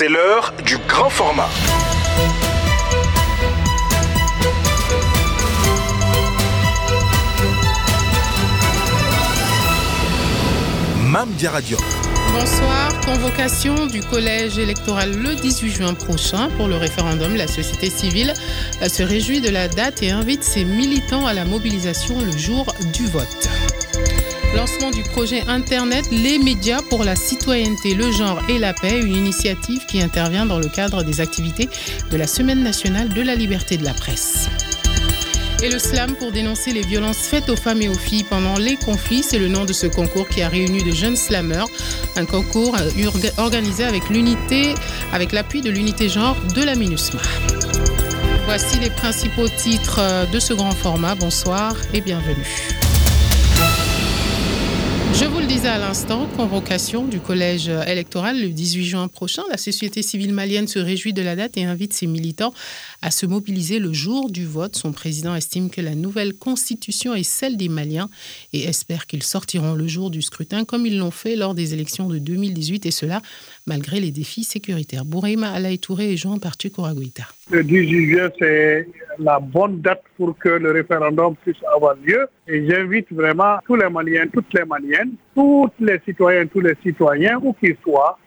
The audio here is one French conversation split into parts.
C'est l'heure du grand format. Mamdia Radio. Bonsoir. Convocation du collège électoral le 18 juin prochain pour le référendum. La société civile se réjouit de la date et invite ses militants à la mobilisation le jour du vote. Lancement du projet Internet Les médias pour la citoyenneté, le genre et la paix, une initiative qui intervient dans le cadre des activités de la Semaine nationale de la liberté de la presse. Et le slam pour dénoncer les violences faites aux femmes et aux filles pendant les conflits, c'est le nom de ce concours qui a réuni de jeunes slammeurs. Un concours organisé avec l'unité, avec l'appui de l'unité genre de la MINUSMA. Voici les principaux titres de ce grand format. Bonsoir et bienvenue. Je vous le disais à l'instant, convocation du collège électoral le 18 juin prochain. La société civile malienne se réjouit de la date et invite ses militants à se mobiliser le jour du vote. Son président estime que la nouvelle constitution est celle des Maliens et espère qu'ils sortiront le jour du scrutin comme ils l'ont fait lors des élections de 2018 et cela malgré les défis sécuritaires. Boureima Alaï Touré et Jean Partu. Le 18 juin, c'est la bonne date pour que le référendum puisse avoir lieu. Et j'invite vraiment tous les Maliens, toutes les Maliennes, tous les citoyens, tous les citoyens, où qu'ils soient,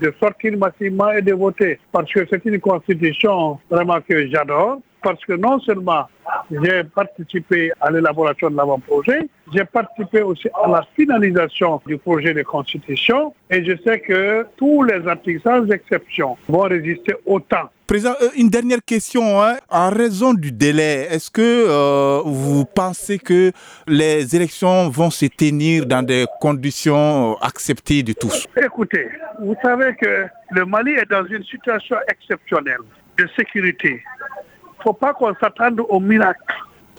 de sortir massivement et de voter. Parce que c'est une constitution vraiment que j'adore. Parce que non seulement j'ai participé à l'élaboration de l'avant-projet, j'ai participé aussi à la finalisation du projet de constitution et je sais que tous les articles, sans exception, vont résister au temps. Président, euh, une dernière question. Hein. En raison du délai, est-ce que euh, vous pensez que les élections vont se tenir dans des conditions euh, acceptées de tous? Écoutez, vous savez que le Mali est dans une situation exceptionnelle de sécurité. Faut pas qu'on s'attende au miracle.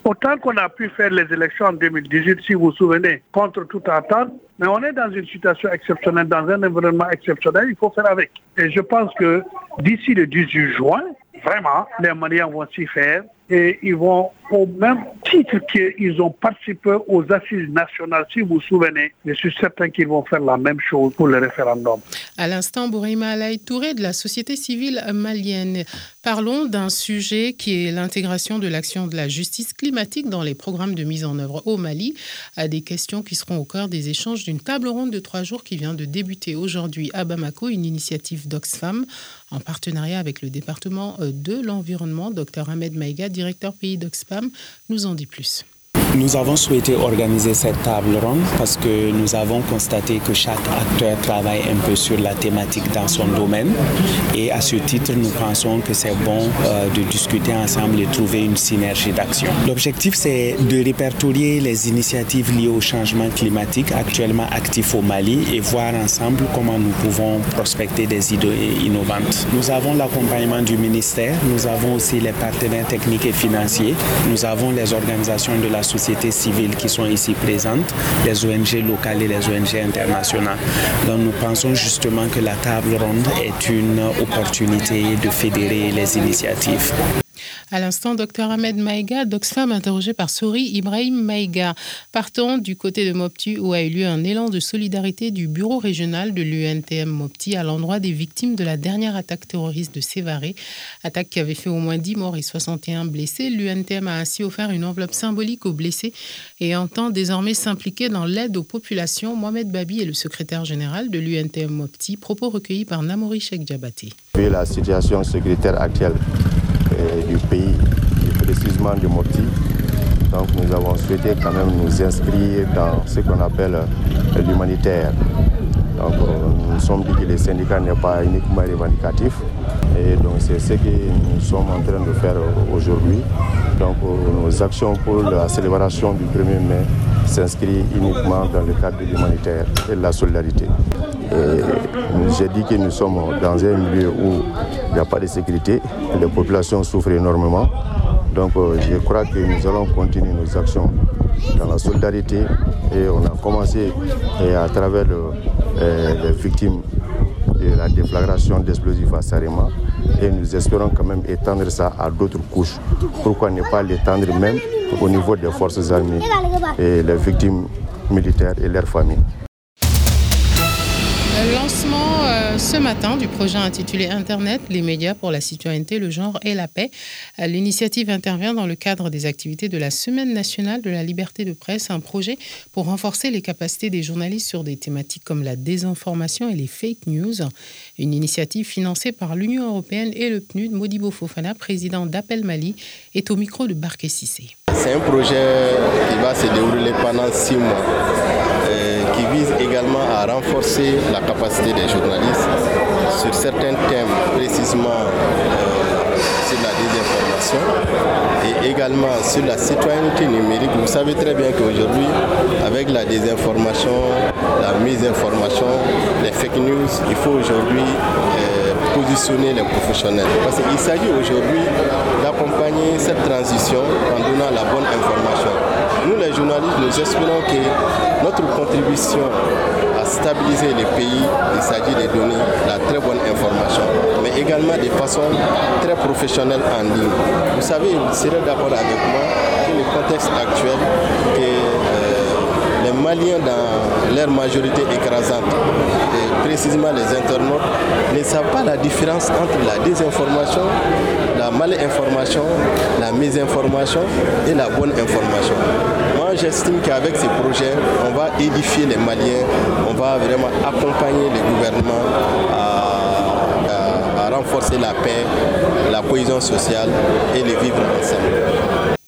Autant qu'on a pu faire les élections en 2018, si vous vous souvenez, contre toute attente, mais on est dans une situation exceptionnelle, dans un environnement exceptionnel, il faut faire avec. Et je pense que d'ici le 18 juin, vraiment, les Maliens vont s'y faire et ils vont, au même titre qu'ils ont participé aux assises nationales, si vous vous souvenez, je suis certain qu'ils vont faire la même chose pour le référendum. À l'instant, Bourima Alaï Touré de la société civile malienne. Parlons d'un sujet qui est l'intégration de l'action de la justice climatique dans les programmes de mise en œuvre au Mali, à des questions qui seront au cœur des échanges d'une table ronde de trois jours qui vient de débuter aujourd'hui à Bamako, une initiative d'Oxfam en partenariat avec le département de l'environnement. Dr Ahmed Maïga, directeur pays d'Oxfam, nous en dit plus. Nous avons souhaité organiser cette table ronde parce que nous avons constaté que chaque acteur travaille un peu sur la thématique dans son domaine et à ce titre, nous pensons que c'est bon euh, de discuter ensemble et trouver une synergie d'action. L'objectif, c'est de répertorier les initiatives liées au changement climatique actuellement actifs au Mali et voir ensemble comment nous pouvons prospecter des idées innovantes. Nous avons l'accompagnement du ministère, nous avons aussi les partenaires techniques et financiers, nous avons les organisations de la société sociétés civiles qui sont ici présentes, les ONG locales et les ONG internationales. Donc nous pensons justement que la table ronde est une opportunité de fédérer les initiatives. À l'instant, Dr Ahmed Maïga, d'Oxfam, interrogé par Sori Ibrahim Maïga. Partons du côté de Mopti, où a eu lieu un élan de solidarité du bureau régional de l'UNTM Mopti à l'endroit des victimes de la dernière attaque terroriste de Sévaré. Attaque qui avait fait au moins 10 morts et 61 blessés. L'UNTM a ainsi offert une enveloppe symbolique aux blessés et entend désormais s'impliquer dans l'aide aux populations. Mohamed Babi est le secrétaire général de l'UNTM Mopti. Propos recueillis par Namori Sheikh Djabati. La situation sécuritaire actuelle du pays, précisément du Mopti. Donc nous avons souhaité quand même nous inscrire dans ce qu'on appelle l'humanitaire. Donc nous sommes dit que le syndicat n'est pas uniquement revendicatif. Et donc c'est ce que nous sommes en train de faire aujourd'hui. Donc nos actions pour la célébration du 1er mai s'inscrivent uniquement dans le cadre de l'humanitaire et de la solidarité. J'ai dit que nous sommes dans un milieu où il n'y a pas de sécurité, les populations souffrent énormément. Donc je crois que nous allons continuer nos actions dans la solidarité et on a commencé à travers les victimes de la déflagration d'explosifs à Sarema et nous espérons quand même étendre ça à d'autres couches. Pourquoi ne pas l'étendre même au niveau des forces armées et les victimes militaires et leurs familles? Lancement euh, ce matin du projet intitulé Internet, les médias pour la citoyenneté, le genre et la paix. Euh, l'initiative intervient dans le cadre des activités de la Semaine nationale de la liberté de presse, un projet pour renforcer les capacités des journalistes sur des thématiques comme la désinformation et les fake news. Une initiative financée par l'Union européenne et le PNUD. Modibo Fofana, président d'Appel Mali, est au micro de Barké Sissé. C'est un projet qui va se dérouler pendant six mois qui vise également à renforcer la capacité des journalistes sur certains thèmes, précisément euh, sur la désinformation et également sur la citoyenneté numérique. Vous savez très bien qu'aujourd'hui, avec la désinformation, la mésinformation, les fake news, il faut aujourd'hui euh, positionner les professionnels. Parce qu'il s'agit aujourd'hui d'accompagner cette transition en donnant la bonne information. Nous, les journalistes, nous espérons que notre contribution à stabiliser les pays, il s'agit de donner la très bonne information, mais également de façon très professionnelle en ligne. Vous savez, vous serez d'accord avec moi que le contexte actuel, que euh, les Maliens dans leur majorité écrasante, et précisément les internautes, ne savent pas la différence entre la désinformation malinformation, la mésinformation et la bonne information. Moi, j'estime qu'avec ces projets, on va édifier les Maliens, on va vraiment accompagner les gouvernements à, à renforcer la paix, la cohésion sociale et les vivre ensemble.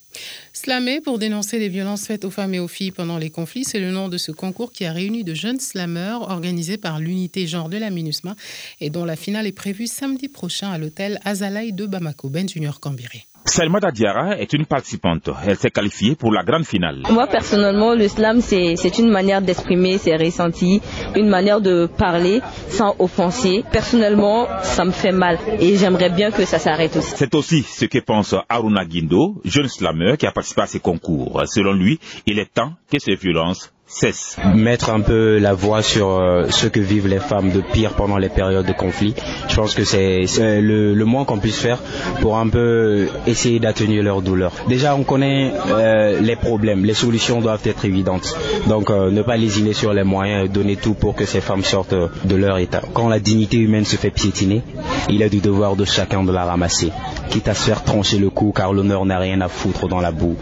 Slammer pour dénoncer les violences faites aux femmes et aux filles pendant les conflits, c'est le nom de ce concours qui a réuni de jeunes slammeurs organisé par l'unité genre de la MINUSMA et dont la finale est prévue samedi prochain à l'hôtel Azalaï de Bamako. Ben Junior Cambiré. Salma Diara est une participante. Elle s'est qualifiée pour la grande finale. Moi, personnellement, le slam, c'est une manière d'exprimer ses ressentis, une manière de parler sans offenser. Personnellement, ça me fait mal et j'aimerais bien que ça s'arrête aussi. C'est aussi ce que pense Aruna Guindo, jeune slameur qui a participé à ces concours. Selon lui, il est temps que ces violences cesse. Mettre un peu la voix sur euh, ce que vivent les femmes de pire pendant les périodes de conflit. Je pense que c'est le, moins qu'on puisse faire pour un peu essayer d'atténuer leur douleur. Déjà, on connaît euh, les problèmes, les solutions doivent être évidentes. Donc, euh, ne pas lésiner sur les moyens et donner tout pour que ces femmes sortent de leur état. Quand la dignité humaine se fait piétiner, il est du devoir de chacun de la ramasser quitte à se faire trancher le cou car l'honneur n'a rien à foutre dans la boue.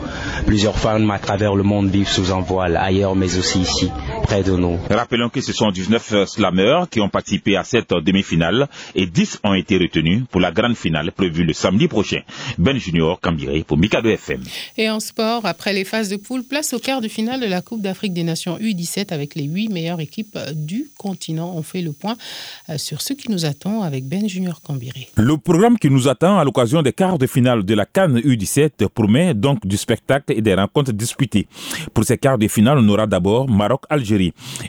Plusieurs femmes à travers le monde vivent sous un voile, ailleurs mais aussi ici, près de nous. Rappelons que ce sont 19 slameurs qui ont participé à cette demi-finale et 10 ont été retenus pour la grande finale prévue le samedi prochain. Ben Junior Cambiré pour Mikado FM. Et en sport, après les phases de poule, place au quart de finale de la Coupe d'Afrique des Nations U17 avec les 8 meilleures équipes du continent. On fait le point euh, sur ce qui nous attend avec Ben Junior Cambiré. Le programme qui nous attend à l'occasion des quarts de finale de la Cannes U17 promet donc du spectacle et des rencontres disputées. Pour ces quarts de finale, on aura d'abord Maroc-Algérie.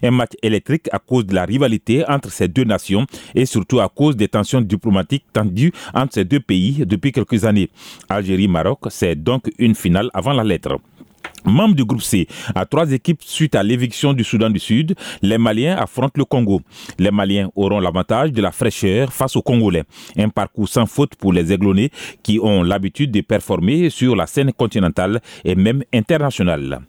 Un match électrique à cause de la rivalité entre ces deux nations et surtout à cause des tensions diplomatiques tendues entre ces deux pays depuis quelques années. Algérie-Maroc, c'est donc une finale avant la lettre. Membre du groupe C, à trois équipes suite à l'éviction du Soudan du Sud, les Maliens affrontent le Congo. Les Maliens auront l'avantage de la fraîcheur face aux Congolais. Un parcours sans faute pour les Aiglonnais qui ont l'habitude de performer sur la scène continentale et même internationale.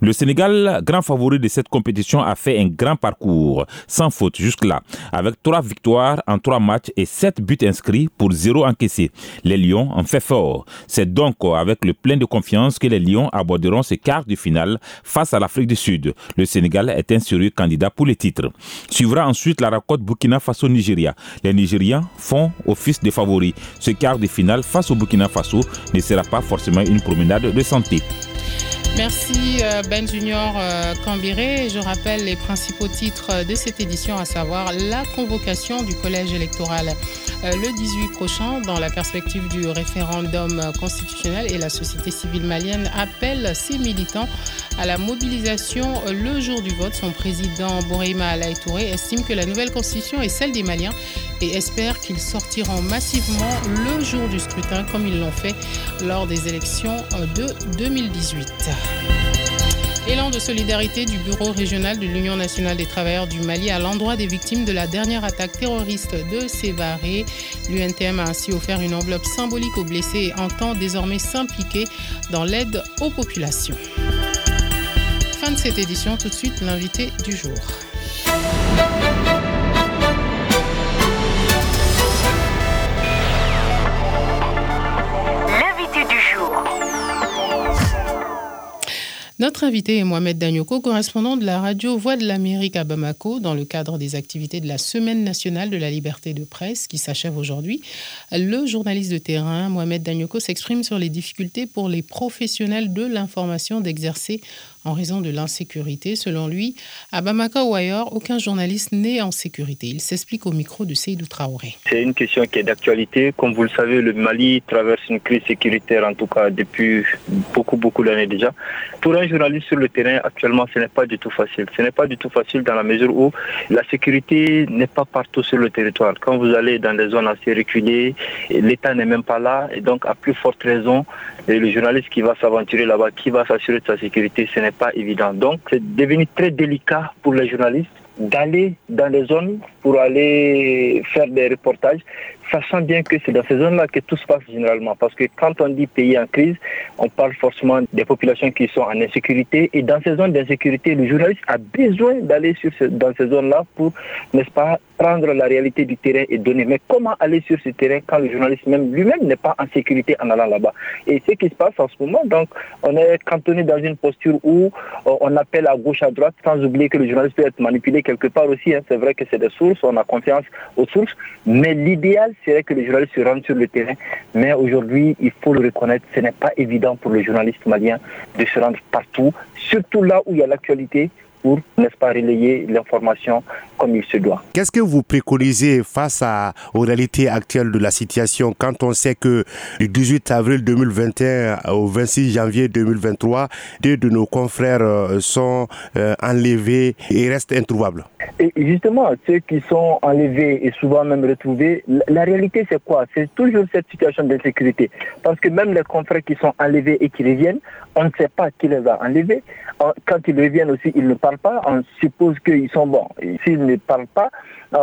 Le Sénégal, grand favori de cette compétition, a fait un grand parcours sans faute jusque-là, avec trois victoires en trois matchs et sept buts inscrits pour zéro encaissé. Les Lions en fait fort. C'est donc avec le plein de confiance que les Lions aborderont ces quarts de finale face à l'Afrique du Sud. Le Sénégal est un sérieux candidat pour le titre. Suivra ensuite la rencontre Burkina Faso-Nigeria. Les Nigérians font office de favoris. Ce quart de finale face au Burkina Faso ne sera pas forcément une promenade de santé. Merci euh, Ben Junior euh, Cambiré. Je rappelle les principaux titres de cette édition, à savoir la convocation du collège électoral euh, le 18 prochain dans la perspective du référendum constitutionnel et la société civile malienne appelle ses militants à la mobilisation le jour du vote. Son président Boreima Alaï Touré estime que la nouvelle constitution est celle des Maliens et espère qu'ils sortiront massivement le jour du scrutin comme ils l'ont fait lors des élections de 2018. Élan de solidarité du Bureau régional de l'Union nationale des travailleurs du Mali à l'endroit des victimes de la dernière attaque terroriste de Sévaré. L'UNTM a ainsi offert une enveloppe symbolique aux blessés et entend désormais s'impliquer dans l'aide aux populations. Fin de cette édition, tout de suite l'invité du jour. Notre invité est Mohamed Danyoko, correspondant de la radio Voix de l'Amérique à Bamako, dans le cadre des activités de la Semaine nationale de la liberté de presse qui s'achève aujourd'hui. Le journaliste de terrain, Mohamed Danyoko, s'exprime sur les difficultés pour les professionnels de l'information d'exercer en raison de l'insécurité. Selon lui, à Bamako ou ailleurs, aucun journaliste n'est en sécurité. Il s'explique au micro de Seydou Traoré. C'est une question qui est d'actualité. Comme vous le savez, le Mali traverse une crise sécuritaire, en tout cas depuis beaucoup, beaucoup d'années déjà. Pour un journaliste sur le terrain, actuellement, ce n'est pas du tout facile. Ce n'est pas du tout facile dans la mesure où la sécurité n'est pas partout sur le territoire. Quand vous allez dans des zones assez reculées, l'État n'est même pas là. Et donc, à plus forte raison, le journaliste qui va s'aventurer là-bas, qui va s'assurer de sa sécurité, ce n'est pas évident. Donc, c'est devenu très délicat pour les journalistes d'aller dans les zones pour aller faire des reportages, sachant bien que c'est dans ces zones-là que tout se passe généralement. Parce que quand on dit pays en crise, on parle forcément des populations qui sont en insécurité. Et dans ces zones d'insécurité, le journaliste a besoin d'aller dans ces zones-là pour, n'est-ce pas, prendre la réalité du terrain et donner. Mais comment aller sur ce terrain quand le journaliste même lui-même n'est pas en sécurité en allant là-bas? Et ce qui se passe en ce moment, donc, on est cantonné dans une posture où euh, on appelle à gauche, à droite, sans oublier que le journaliste peut être manipulé quelque part aussi. Hein. C'est vrai que c'est des sources, on a confiance aux sources, mais l'idéal serait que les journalistes se rendent sur le terrain. Mais aujourd'hui, il faut le reconnaître, ce n'est pas évident pour les journalistes maliens de se rendre partout, surtout là où il y a l'actualité, pour, n'est-ce pas, relayer l'information comme il se doit. Qu'est-ce que vous préconisez face à, aux réalités actuelles de la situation quand on sait que du 18 avril 2021 au 26 janvier 2023, deux de nos confrères euh, sont euh, enlevés et restent introuvables? Et justement, ceux qui sont enlevés et souvent même retrouvés, la réalité c'est quoi? C'est toujours cette situation d'insécurité. Parce que même les confrères qui sont enlevés et qui reviennent, on ne sait pas qui les a enlevés. Quand ils reviennent aussi, ils ne parlent pas. On suppose qu'ils sont bons. S'ils ne parlent pas, euh,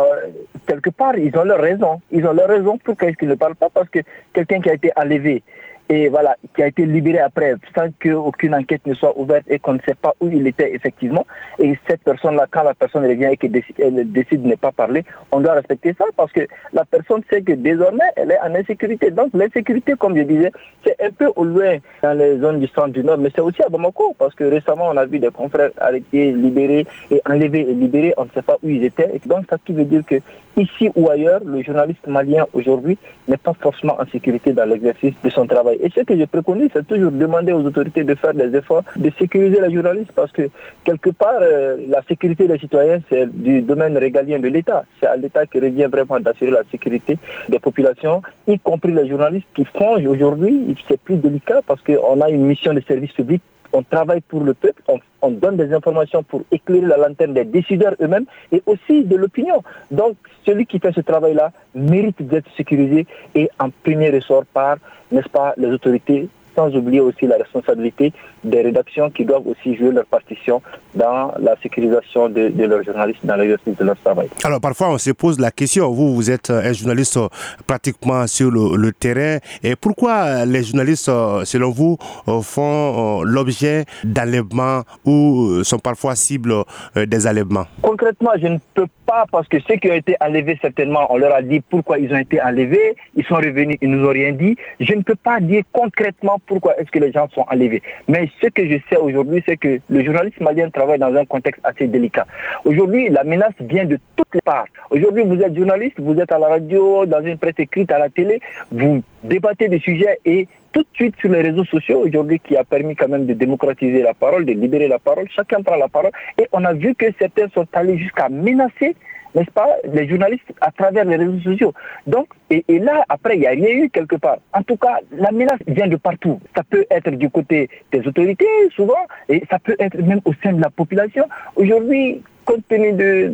quelque part, ils ont leur raison. Ils ont leur raison pourquoi est-ce qu'ils ne parlent pas Parce que quelqu'un qui a été enlevé et voilà, qui a été libéré après sans qu'aucune enquête ne soit ouverte et qu'on ne sait pas où il était effectivement. Et cette personne-là, quand la personne revient et qu'elle décide, de ne pas parler, on doit respecter ça parce que la personne sait que désormais, elle est en insécurité. Donc l'insécurité, comme je disais, c'est un peu au loin dans les zones du centre du Nord, mais c'est aussi à Bamako parce que récemment, on a vu des confrères arrêtés, libérés et enlevés et libérés, on ne sait pas où ils étaient. Et donc, ça qui veut dire que ici ou ailleurs, le journaliste malien aujourd'hui n'est pas forcément en sécurité dans l'exercice de son travail. Et ce que je préconise, c'est toujours demander aux autorités de faire des efforts, de sécuriser la journaliste, parce que quelque part, euh, la sécurité des citoyens, c'est du domaine régalien de l'État. C'est à l'État qui revient vraiment d'assurer la sécurité des populations, y compris les journalistes qui font aujourd'hui. C'est plus délicat parce qu'on a une mission de service public on travaille pour le peuple, on, donne des informations pour éclairer la lanterne des décideurs eux-mêmes et aussi de l'opinion. Donc, celui qui fait ce travail-là mérite d'être sécurisé et en premier ressort par, n'est-ce pas, les autorités sans oublier aussi la responsabilité des rédactions qui doivent aussi jouer leur partition dans la sécurisation de, leurs journalistes, dans l'exercice de leur travail. Alors parfois on se pose la question, vous, vous êtes un journaliste euh, pratiquement sur le, terrain, et pourquoi les journalistes, euh, selon vous, euh, font l'objet d'enlèvements ou sont parfois cibles des enlèvements? Concrètement, je ne peux pas, parce que ceux qui ont été enlevés, certainement, on leur a dit pourquoi ils ont été enlevés, ils sont revenus, ils nous ont rien dit. Je ne peux pas dire concrètement pourquoi est-ce que les gens sont enlevés. Mais ce que je sais aujourd'hui, c'est que le journaliste malien travaille dans un contexte assez délicat. Aujourd'hui, la menace vient de toutes les parts. Aujourd'hui, vous êtes journaliste, vous êtes à la radio, dans une presse écrite, à la télé, vous débattez des sujets et tout de suite sur les réseaux sociaux aujourd'hui qui a permis quand même de démocratiser la parole, de libérer la parole, chacun prend la parole et on a vu que certains sont allés jusqu'à menacer n'est-ce pas, les journalistes à travers les réseaux sociaux. Donc, et, là, après, il n'y a rien eu quelque part. En tout cas, la menace vient de partout. Ça peut être du côté des autorités, souvent, et ça peut être même au sein de la population. Aujourd'hui, compte tenu de,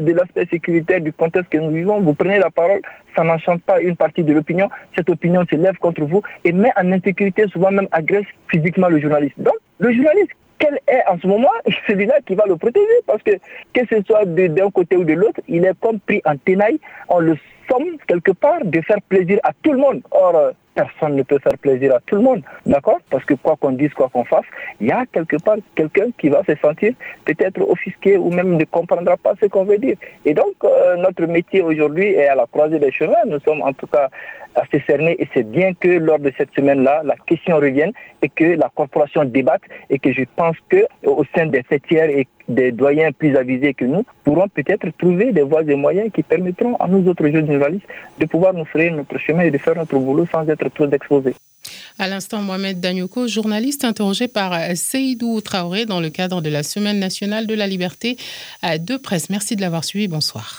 de, l'aspect sécuritaire du contexte que nous vivons, vous prenez la parole, ça n'enchante pas une partie de l'opinion, cette opinion se lève contre vous et met en insécurité, souvent même agresse physiquement le journaliste. Donc, le journaliste quel est en ce moment celui-là qui va le protéger? Parce que que ce soit d'un côté ou de l'autre, il est comme pris en tenaille. On le somme quelque part de faire plaisir à tout le monde. Or, personne ne peut faire plaisir à tout le monde, d'accord? Parce que quoi qu'on dise, quoi qu'on fasse, il y a quelque part quelqu'un qui va se sentir peut-être offusqué ou même ne comprendra pas ce qu'on veut dire. Et donc, euh, notre métier aujourd'hui est à la croisée des chemins. Nous sommes en tout cas assez cernés et c'est bien que lors de cette semaine-là, la question revienne et que la corporation débatte et que je pense que au sein des fêtières et des doyens plus avisés que nous pourront peut-être trouver des voies et moyens qui permettront à nous autres jeunes journalistes de pouvoir nous frayer notre chemin et de faire notre boulot sans être À l'instant, Mohamed Danyoko, journaliste interrogé par Seydou Traoré dans le cadre de la Semaine nationale de la liberté de presse. Merci de l'avoir suivi. Bonsoir.